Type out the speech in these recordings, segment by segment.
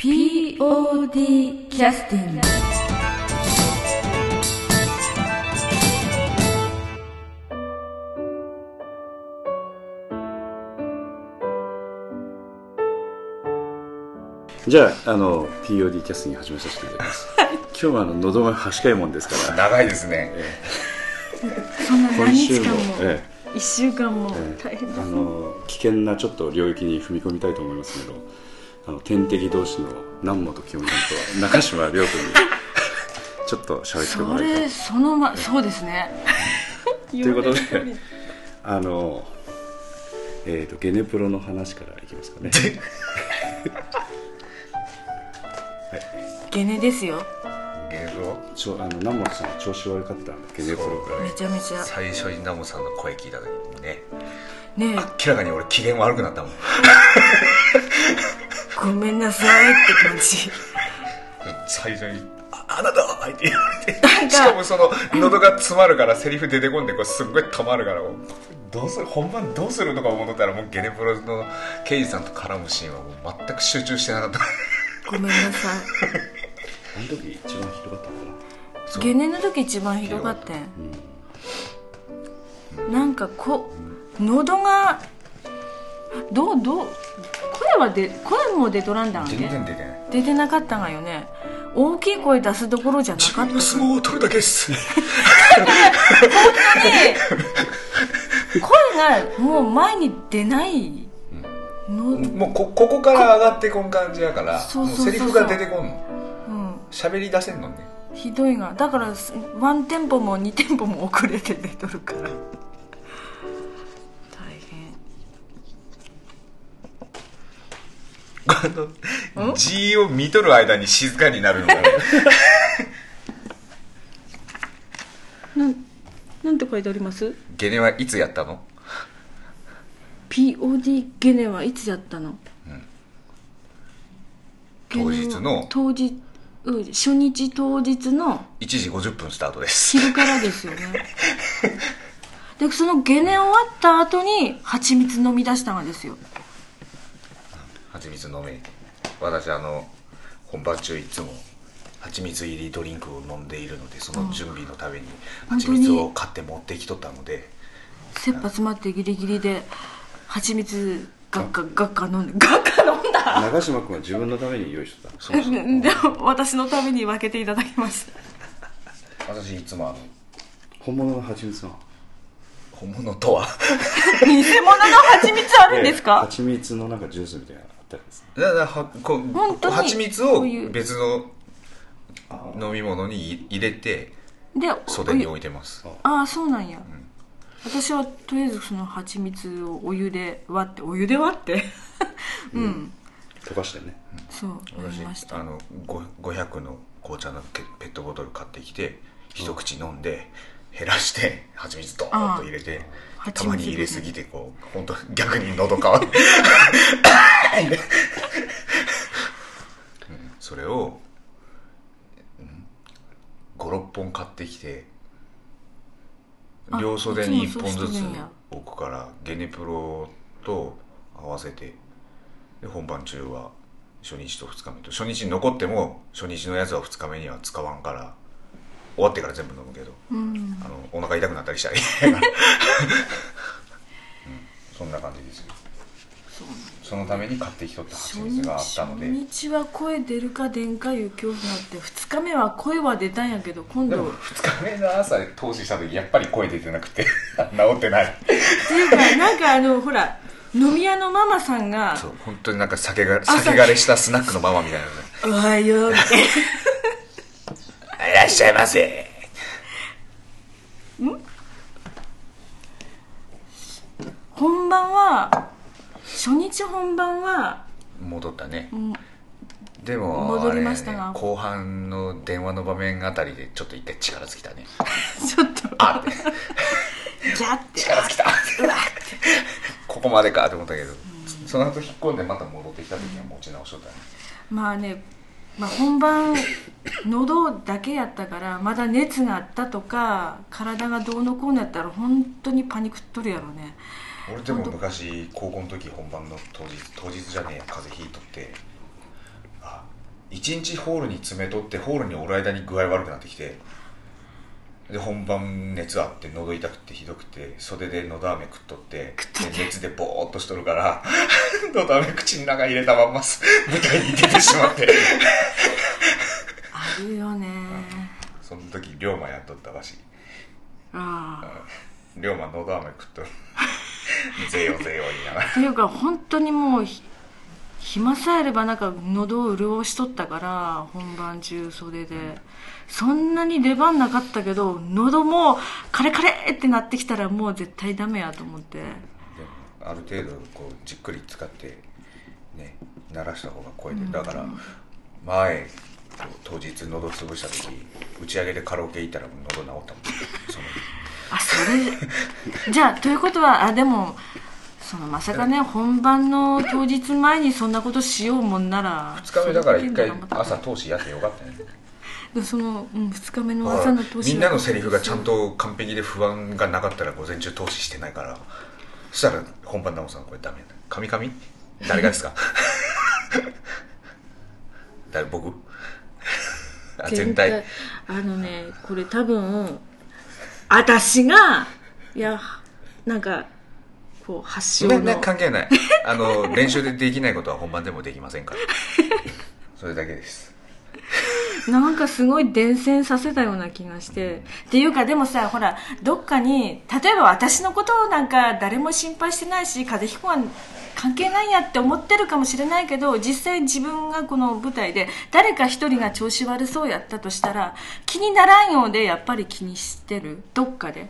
POD キャスティングじゃああの POD キャスティング始めさせていただきます、今日はあの喉が端かいもんですから。長いですね。そんな何日間も？今週もえ1週間もえ大変ですあの危険なちょっと領域に踏み込みたいと思いますけどあの天敵同士の南本清美さんと中島亮君に ちょっと喋ってもそらいたい。れそのまそうですね。と ということであのえー、とゲネプロの話からいきますかね。ゲネですよ。ゲロ。ちょあの南本さん調子悪かったんでゲネプロめちゃめちゃ。最初にナモさんの声聞いた時にね。ね明らかに俺機嫌悪くなったもん。えごめんなさいって感じ。最初に「ああなたは!」って言われて。しかもその喉が詰まるからセリフ出てこんでこうすっごい止まるからもうどうする本番どうするとか思ったらもうゲネプロの刑事さんと絡むシーンはもう全く集中してなかった。ごめんなさあの時一番ひどかったのかそういゲネの時一番ひどかったんなんかこ喉がどうどう声はで声も出とらんだん全ね。然出てない。出てなかったがよね。大きい声出すどころじゃな自かった。分の相撲を取るだけです。声がもう前に出ないの、もうこここから上がってこん感じやからそうそうそうセリフが出てこんの。うん、喋り出せんのねひどいがだからすワンテンポも2テンポも遅れて出とるから の G を見とる間に静かになるのがね なんなんて書いてあります？ゲネはいつやったの？POD ゲネはいつやったの、ゲネは当日の？当日うん初日当日の1時50分スタートです。昼からですよね。でそのゲネ終わった後に蜂蜜飲み出したがですよ蜂蜜飲め。私あの本番中いつも蜂蜜入りドリンクを飲んでいるのでその準備のために蜂蜜を買って持ってきとったので。切羽詰まってギリギリで蜂蜜ガッカガッカ飲ん。でガッカ飲んだな長島君は自分のために用意してた。そうそう。でも私のために分けていただきました。私いつもあの本物の蜂蜜の本物とは？偽物の蜂蜜あるんですか？蜂蜜のなんかジュースみたいなたんですだからはこう本当に蜂蜜を別の飲み物に入れてで袖に置いてます。ああそうなんや、私はとりあえずその蜂蜜をお湯で割ってお湯で割って？うん、溶かしてね。そう飲みました。あのご500の紅茶のペペットボトル買ってきて一口飲んで減らして蜂蜜ドーンと入れてあたまに入れすぎてこう本当逆に喉乾 くうんそれを56本買ってきてあ両袖に1いつも本ずつ置くからゲネプロと合わせてで本番中は初日と2日目と初日に残っても初日のやつは2日目には使わんから終わってから全部飲むけど、うん。あのお腹痛くなったりしたら うん、そんな感じですよ。そのために買ってきとった初蜂蜜日があったので初日は声出るか出んかいう恐怖があって2日目は声は出たんやけど今度。でも2日目の朝投資した時やっぱり声出てなくて 治ってない。っていうかなんかあのほら飲み屋のママさんがそう本当になんか酒が酒枯れしたスナックのママみたいなね「おはよう」みたいらっしゃいませ。本番は初日本番は戻ったね。ん。でも戻りましたがね後半の電話の場面あたりでちょっと一回力尽きたね。ちょっと。あって。ギャって。力尽きた。ここまでかと思ったけど。その後引っ込んでまた戻ってきた時は持ち直しとったね。まあね、まあ、本番喉だけやったからまだ熱があったとか体がどうのこうのやったら本当にパニックっとるやろね俺でも昔高校の時本番の当日当日じゃねえや風邪ひいとって。あ1日ホールに詰めとってホールにおる間に具合悪くなってきて。で本番熱あって喉痛くてひどくて袖でのど飴食っとって。で熱でボーっとしとるから のど飴口の中入れたまんます舞台に出てしまって。あるよね。その時龍馬やっとったらしい。ああ龍馬のど飴食っとるぜよぜよ言いながら。っていうか本当にもうひ暇さえあればなんか喉を潤しとったから本番中袖で。そんなに出番なかったけど喉もカレカレってなってきたらもう絶対ダメやと思って。ある程度こうじっくり使ってね鳴らした方が声で、だから前当日喉潰した時打ち上げでカラオケ行ったら喉治ったもん。そのあそれ。じゃあということはあでもそのまさかね本番の当日前にそんなことしようもんなら2日目だから1回朝通しやってよかったね。でその、うん、2日目の朝の投資みんなのセリフがちゃんと完璧で不安がなかったら午前中投資してないから。そしたら本番直さんこれダメだ。神々？誰がですか？誰僕？あ全体。あのねこれ多分私がいやなんかこう発祥の、ね関係ない。あの練習でできないことは本番でもできませんから。それだけです。なんかすごい伝染させたような気がして。っていうかでもさほらどっかに例えば私のことなんか誰も心配してないし風邪ひくは関係ないやって思ってるかもしれないけど実際自分がこの舞台で誰か一人が調子悪そうやったとしたら気にならんようでやっぱり気にしてる。どっかで。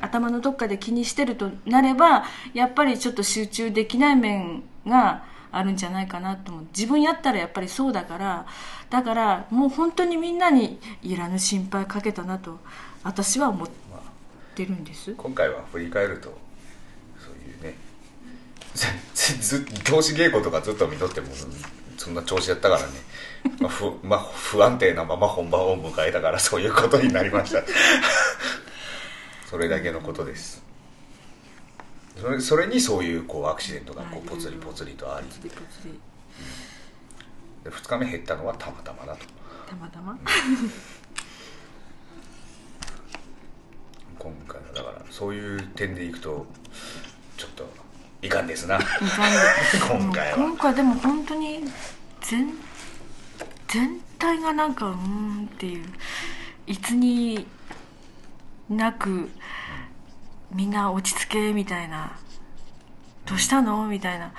頭のどっかで気にしてるとなればやっぱりちょっと集中できない面があるんじゃないかなと思う。自分やったらやっぱりそうだからだからもう本当にみんなにいらぬ心配かけたなと私は思ってるんです。今回は振り返るとそういうねずず調子稽古とかずっと見とってもそんな調子やったからね、まあ不まあ、不安定なまま本番を迎えたからそういうことになりました。それだけのことですそれそれにそういうこうアクシデントがこうポツリポツリとあり。ポツリポツリで2日目減ったのはたまたまだと。たまたま？今回のだからそういう点でいくとちょっといかんですな。今回は。今回でも本当に全全体がなんかうーんっていういつになくみんな落ち着けみたいな。どうしたの？みたいな。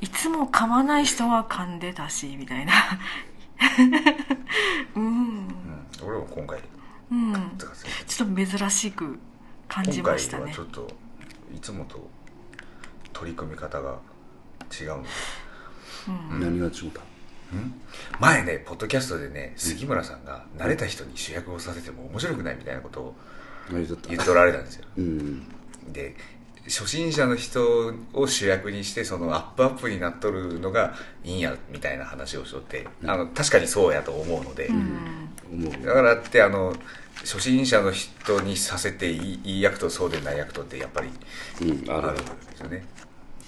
いつも噛まない人は噛んでたしみたいな。うん。うん、俺も今回うん。ちょっと珍しく感じましたね。はちょっといつもと取り組み方が違うので。何が違った？前ねポッドキャストでね杉村さんが慣れた人に主役をさせても面白くないみたいなことを言っとられたんですよ。うん。で初心者の人を主役にしてそのアップアップになっとるのがいいんやみたいな話をしとってあの確かにそうやと思うので、だからってあの初心者の人にさせていい役とそうでない役とってやっぱりあるんですよね。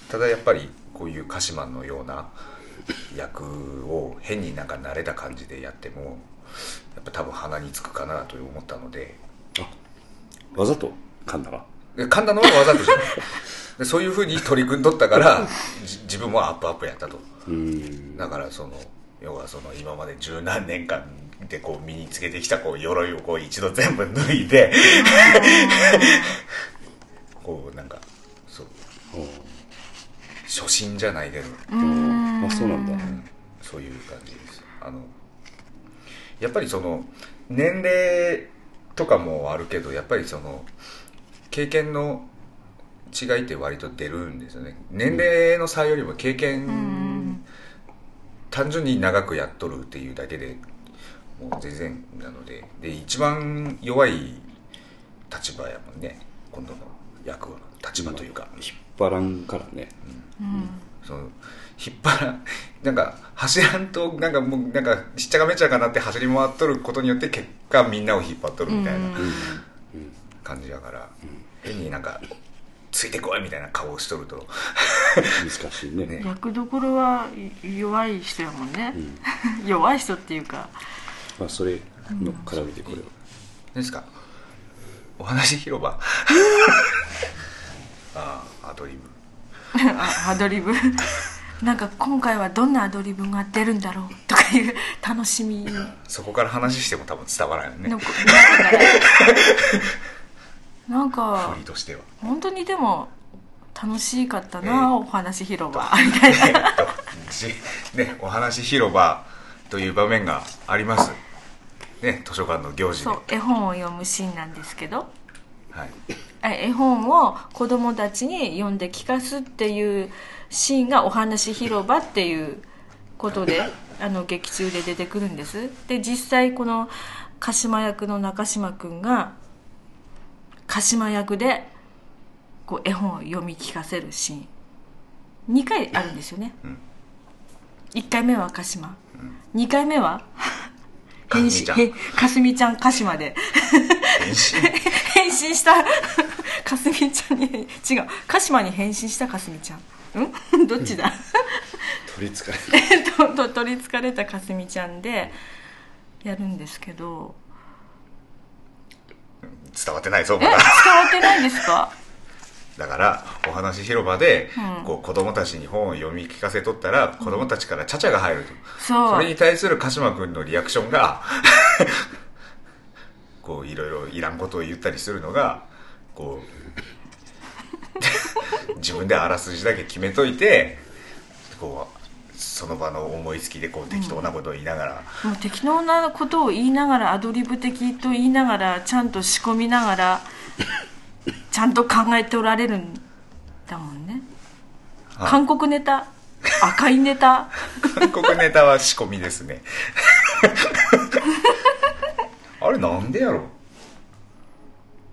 ただやっぱりこういう鹿島のような役を変になんか慣れた感じでやってもやっぱ多分鼻につくかなと思ったのでわざと噛んだわ。で噛んだのはわざとじゃないでそういうふうに取り組んどったからじ自分もアップアップやったと。うん。だからその要はその今まで十何年間でこう身につけてきたこう鎧をこう一度全部脱いで こうなんかそう。初心じゃないけど。ああそうなんだ。そういう感じです。あのやっぱりその年齢とかもあるけどやっぱりその経験の違いって割と出るんですよね。年齢の差よりも経験単純に長くやっとるっていうだけでもう全然なので。で一番弱い立場やもんね。今度の役は立場というか、引っ張らんからねその引っ張らなんか走らんとなんかもうなんかしっちゃかめっちゃかなって走り回っとることによって結果みんなを引っ張っとるみたいな感じやから、変になんかついてこいみたいな顔をしとると。難しいね。ね。役どころはい弱い人やもんね、弱い人っていうか。まあそれの絡めてこれを。何ですか？お話広場？ああアドリブ。あアドリブ。なんか今回はどんなアドリブが出るんだろうとかいう楽しみ。そこから話しても多分伝わらないよね。なんか振りとしては。本当にでも楽しかったな、お話広場。みたいな。えっと。じねお話広場という場面があります。ね図書館の行事で。そう絵本を読むシーンなんですけど。はい。あ絵本を子供たちに読んで聞かすっていうシーンがお話広場っていうことで あの劇中で出てくるんです。で実際この鹿島役の中島君が鹿島役でこう絵本を読み聞かせるシーン。2回あるんですよね、うん。1回目は鹿島、2回目は？変身へかすみちゃん鹿島で。変身変身した。かすみちゃんに違う。鹿島に変身したかすみちゃん。ん？どっちだ？取りつかれる とと取りつかれたかすみちゃんでやるんですけど。伝わってないぞまだ。わってないですか？だからお話広場で、うん。こう子供たちに本を読み聞かせとったら子供たちからちゃちゃが入ると、そう。それに対する鹿島君のリアクションが こういろいろいらんことを言ったりするのがこう 自分であらすじだけ決めといてこうその場の思いつきでこう適当なことを言いながら、もう適当なことを言いながらアドリブ的と言いながらちゃんと仕込みながらちゃんと考えておられるんだもんね。はい。韓国ネタ赤いネタ。韓国ネタは仕込みですね。あれなんでやろ？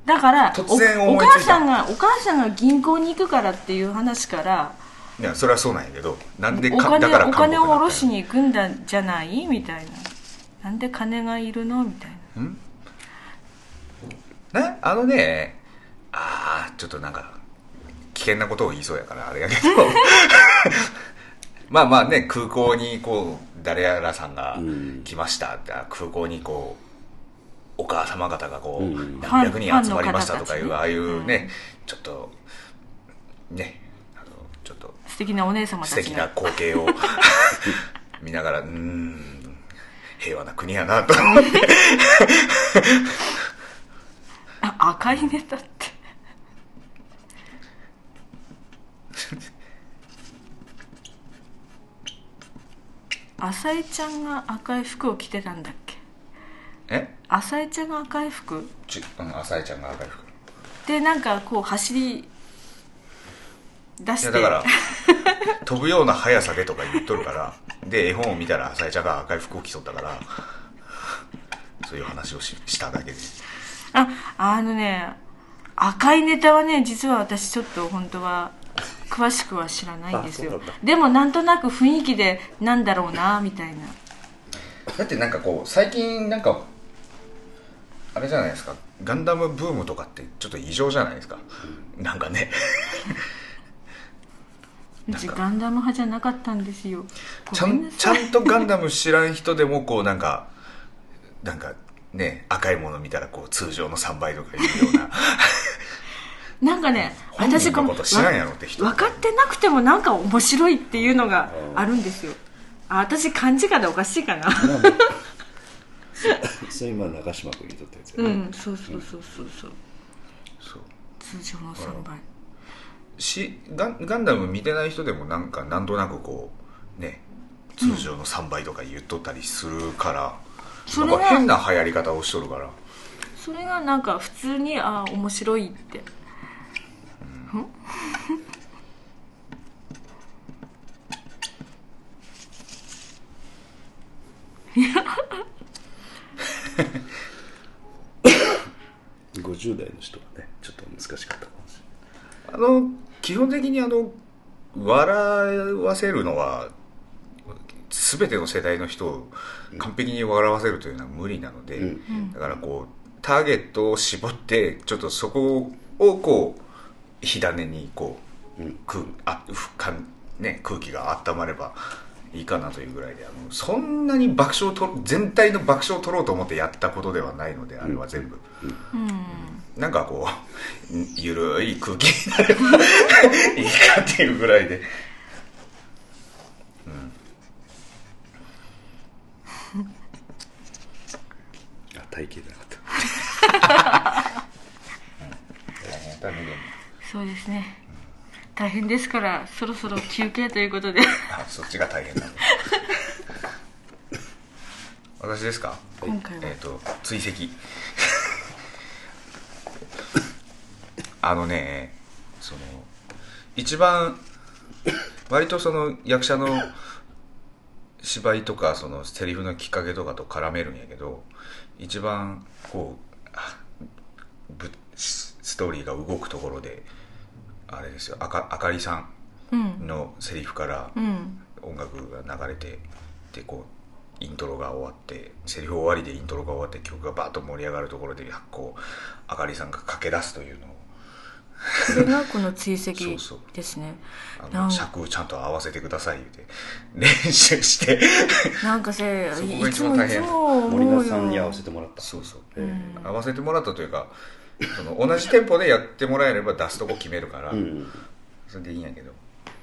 だから突然お母さんがお母さんが銀行に行くからっていう話からいやそれはそうなんやけどなんでお金かだからお金を下ろしにに行くんだじゃない？みたいな。なんで金がいるの？みたいな。ね？あのねああちょっとなんか危険なことを言いそうやからあれやけど。まあまあね空港にこう誰やらさんがうん。来ましたってあ空港にこうお母様方がこう、うん。何百人集まりましたとかいうああいうね、ちょっとねあのちょっと素敵なお姉様たち素敵なが光景を 見ながらうーん平和な国やなと思って。あ赤いネタって浅井ちゃんが赤い服を着てたんだっけ？え？浅井ちゃんが赤い服？ちうん浅井ちゃんが赤い服。でなんかこう走り出いして。やだから飛ぶような速さでとか言っとるからで絵本を見たら浅井ちゃんが赤い服を着とったからそういう話をししただけで。ああのね赤いネタはね実は私ちょっと本当は詳しくは知らないんですよ。でもなんとなく雰囲気でなんだろうなみたいな。だってなんかこう最近なんかあれじゃないですか。ガンダムブームとかってちょっと異常じゃないですか。なんかね。うちガンダム派じゃなかったんですよ。ちゃんちゃんとガンダム知らん人でもこうなんかなんかね赤いもの見たらこう通常の3倍とかいうような なんかね私このこと知らんやろって人。分かってなくてもなんか面白いっていうのがあるんですよ。あ私漢字方おかしいかな。それ今長嶋君にとったやつやうね、んそうそうそうそうそう。そう。通常の3倍しガンガンダム見てない人でもなんかなんとなくこうね通常の3倍とか言っとったりするから、変な流行り方をしとるから。それがなんか普通にああ面白いって50代の人はねちょっと難しかったかもしあの基本的にあの笑わせるのは全ての世代の人を完璧に笑わせるというのは無理なので、うん。だからこうターゲットを絞ってちょっとそこをこう火種にこう、うん空あふかんね、空気が温まればいいかなというぐらいであのそんなに爆笑をと全体の爆笑を取ろうと思ってやったことではないのであれは全部、うん。なんかこうゆるい空気になればいいかっていうぐらいで。あ体型じゃなかった大変だねそうですね。大変ですからそろそろ休憩ということで。あ そっちが大変だね 私ですか？今回は。えっ、と追跡。あのねその一番割とその役者の芝居とかそのセリフのきっかけとかと絡めるんやけど一番こうストーリーが動くところであれですよあかあかりさうんんのセリフからうん音楽が流れてでこうイントロが終わってセリフ終わりでイントロが終わって曲がバーッと盛り上がるところでこうあかりさんが駆け出すというのを。これがこの追跡 そうそう。ですね。あの尺をちゃんと合わせてください言うて。練習して。なんかせそこが大変。森田さんに合わせてもらった。そうそう。え合わせてもらったというかその同じテンポでやってもらえれば出すとこ決めるから、えうん。それでいいんやけど。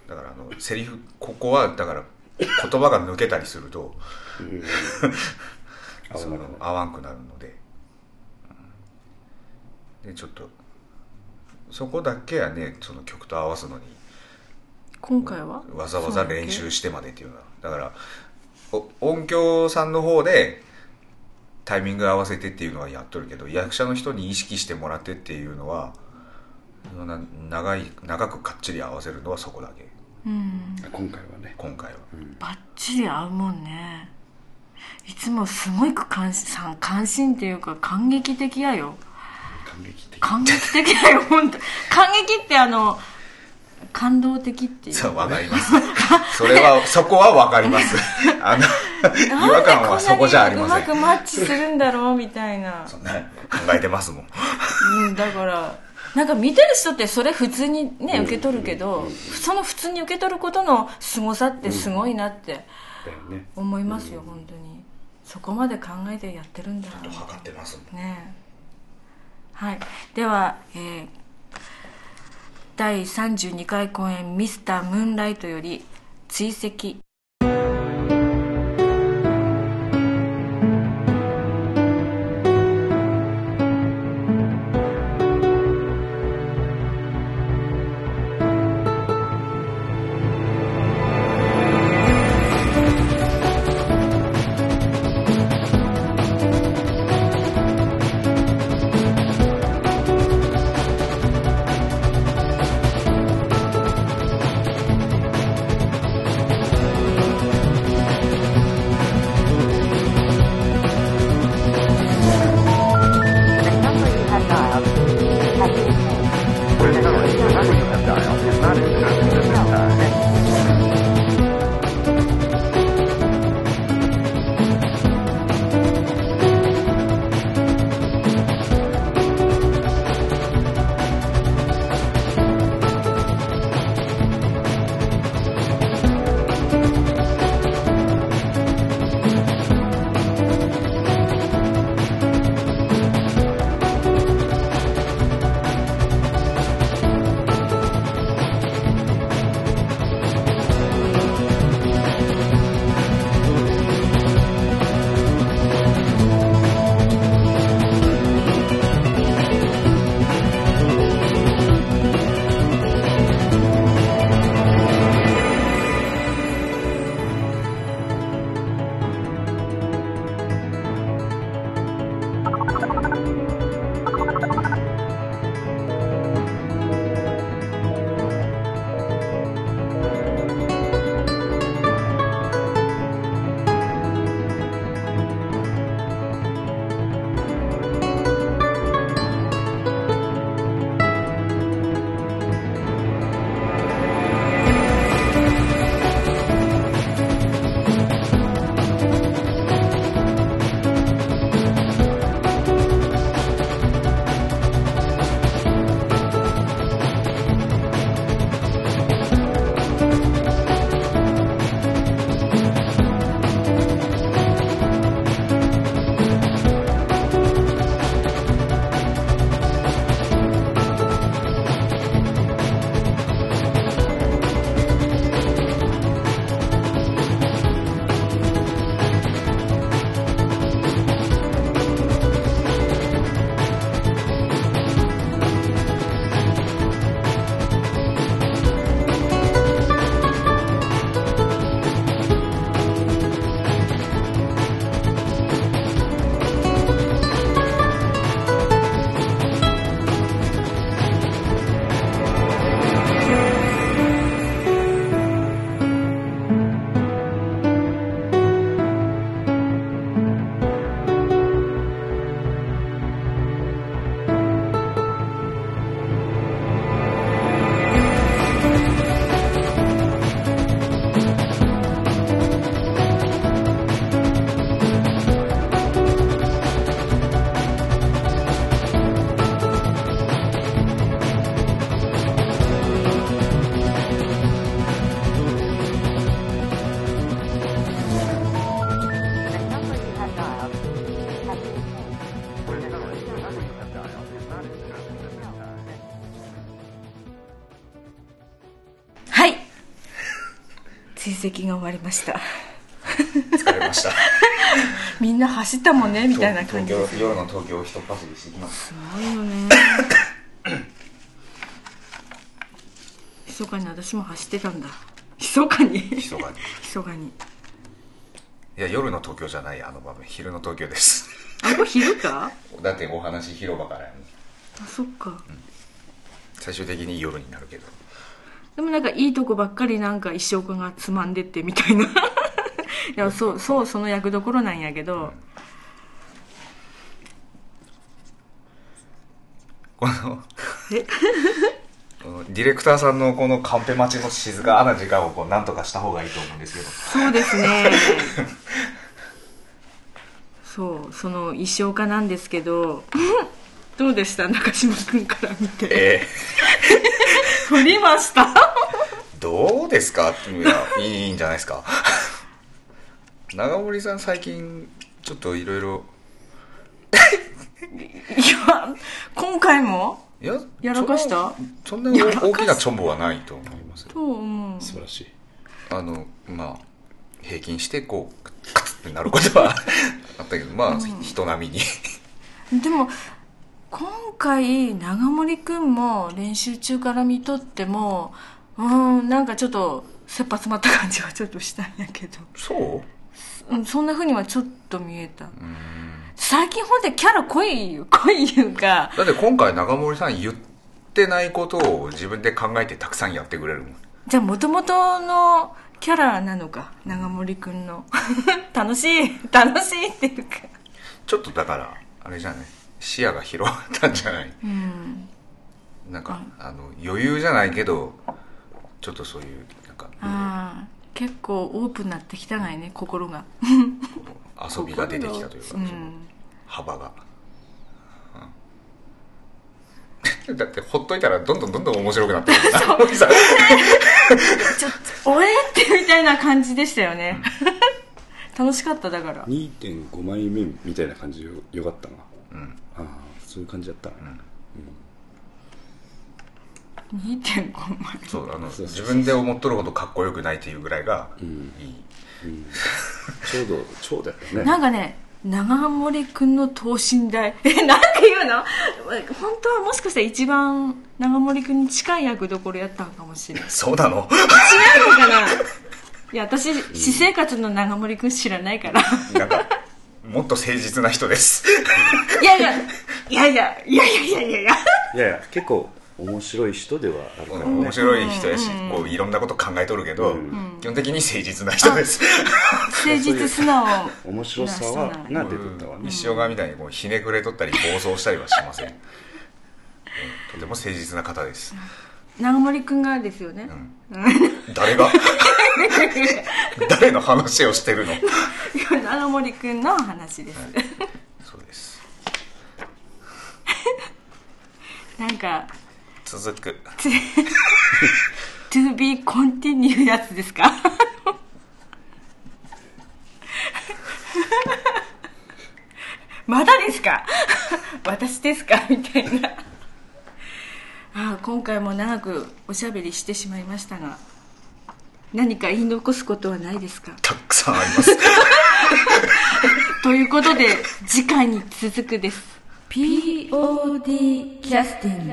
だからあのセリフここはだから言葉が抜けたりするとうん。合その合わんくなるので、うん。でちょっとそこだけはねその曲と合わすのに今回は？わざわざ練習してまでっていうのは。だからお音響さんの方でタイミング合わせてっていうのはやっとるけど役者の人に意識してもらってっていうのは長い長くかっちり合わせるのはそこだけ。うん。今回はね。今回は、バッチリ合うもんね。いつもすごく関心さ関心っていうか感激的やよ。感激的。感激的やよ本当 感激ってあの感動的っていう。そうわかります。それはそこはわかります。あの 違和感はそこじゃありません。うまくマッチするんだろうみたいな。そんな考えてますもん。うん、だからなんか見てる人ってそれ普通にね受け取るけど、その普通に受け取ることの凄さってすごいなって思いますよ、本当に。そこまで考えてやってるんだと測ってますもん。ね。はい。では、えー第32回公演「ミスタームーンライト」より追跡析が終わりました。疲れました。みんな走ったもんねみたいな感じです。東京夜の東京を一走りしてきますすごいよね。密かに私も走ってたんだ。密かに。密かに。密かに。いや夜の東京じゃないあの場面。昼の東京です。あこれ昼か？だってお話広場からやもん。あそっか。最終的に夜になるけどでもなんかいいとこばっかりなんか石岡がつまんでってみたいな。いやそうそうその役どころなんやけど、このディレクターさんのこのカンペ待ちの静かな時間をこうなんとかした方がいいと思うんですけど。そうですね。そうその石岡なんですけど。どうでした？中島君から見て。え振りました。ー、どうですか？いやいいんじゃないですか？長森さん最近ちょっといろいろいや今回も？いややらかした？そんなそんな大きなチョンボはないと思いますと思う。素晴らしい。あのまあ平均してこうカツってなることは あったけどまあ、人並みに。でも今回長森君も練習中から見とってもうんなんかちょっと切羽詰まった感じはちょっとしたんやけど、そう？うん、そんな風にはちょっと見えた。うん。最近ほんでキャラ濃いよ 濃いいうか。だって今回長森さん言ってないことを自分で考えてたくさんやってくれるもん。じゃあもともとのキャラなのか長森君の。楽しい 楽しいっていうか。ちょっとだからあれじゃない？視野が広がったんじゃない？うん。なんかあの余裕じゃないけどちょっとそういうなんかああ結構オープンになってきたがいね心が。遊びが出てきたというか、うん幅が、うん。だってほっといたらどんどんどんどん面白くなってくる 長森さ。ん ちょっとおえってみたいな感じでしたよね。楽しかっただから。2.5枚目みたいな感じよよかったな。うんああそういう感じだった。な、2.5枚そうあのそうそうそう。自分で思っとるほどかっこよくないっていうぐらいがうん。いい、うん。ちょうどちょうどやったね。なんかね長森君の等身大。えなんて言うの？本当はもしかしたら一番長森君に近い役どころやったのかもしれない。そうなの？違うのかな？いや私私生活の長森君知らないから。なんかもっと誠実な人です。いやいやいやいやいやいやいやいや。いやいやいや結構面白い人ではあるからね。面白い人やし、うん。こういろんなこと考えとるけど、うん。基本的に誠実な人です。誠実素直面白さはが出てたわね。西岡みたいにこうひねくれとったり暴走したりはしません、うん。とても誠実な方です、長森君がですよね、うん誰が？誰の話をしてるの？いや長森君の話です、そうです。なんか続く。To be continue やつですか？まだですか？私ですか？みたいな。ああ今回も長くおしゃべりしてしまいましたが何か言い残すことはないですか？たくさんあります。ということで次回に続くです。POD キャスティング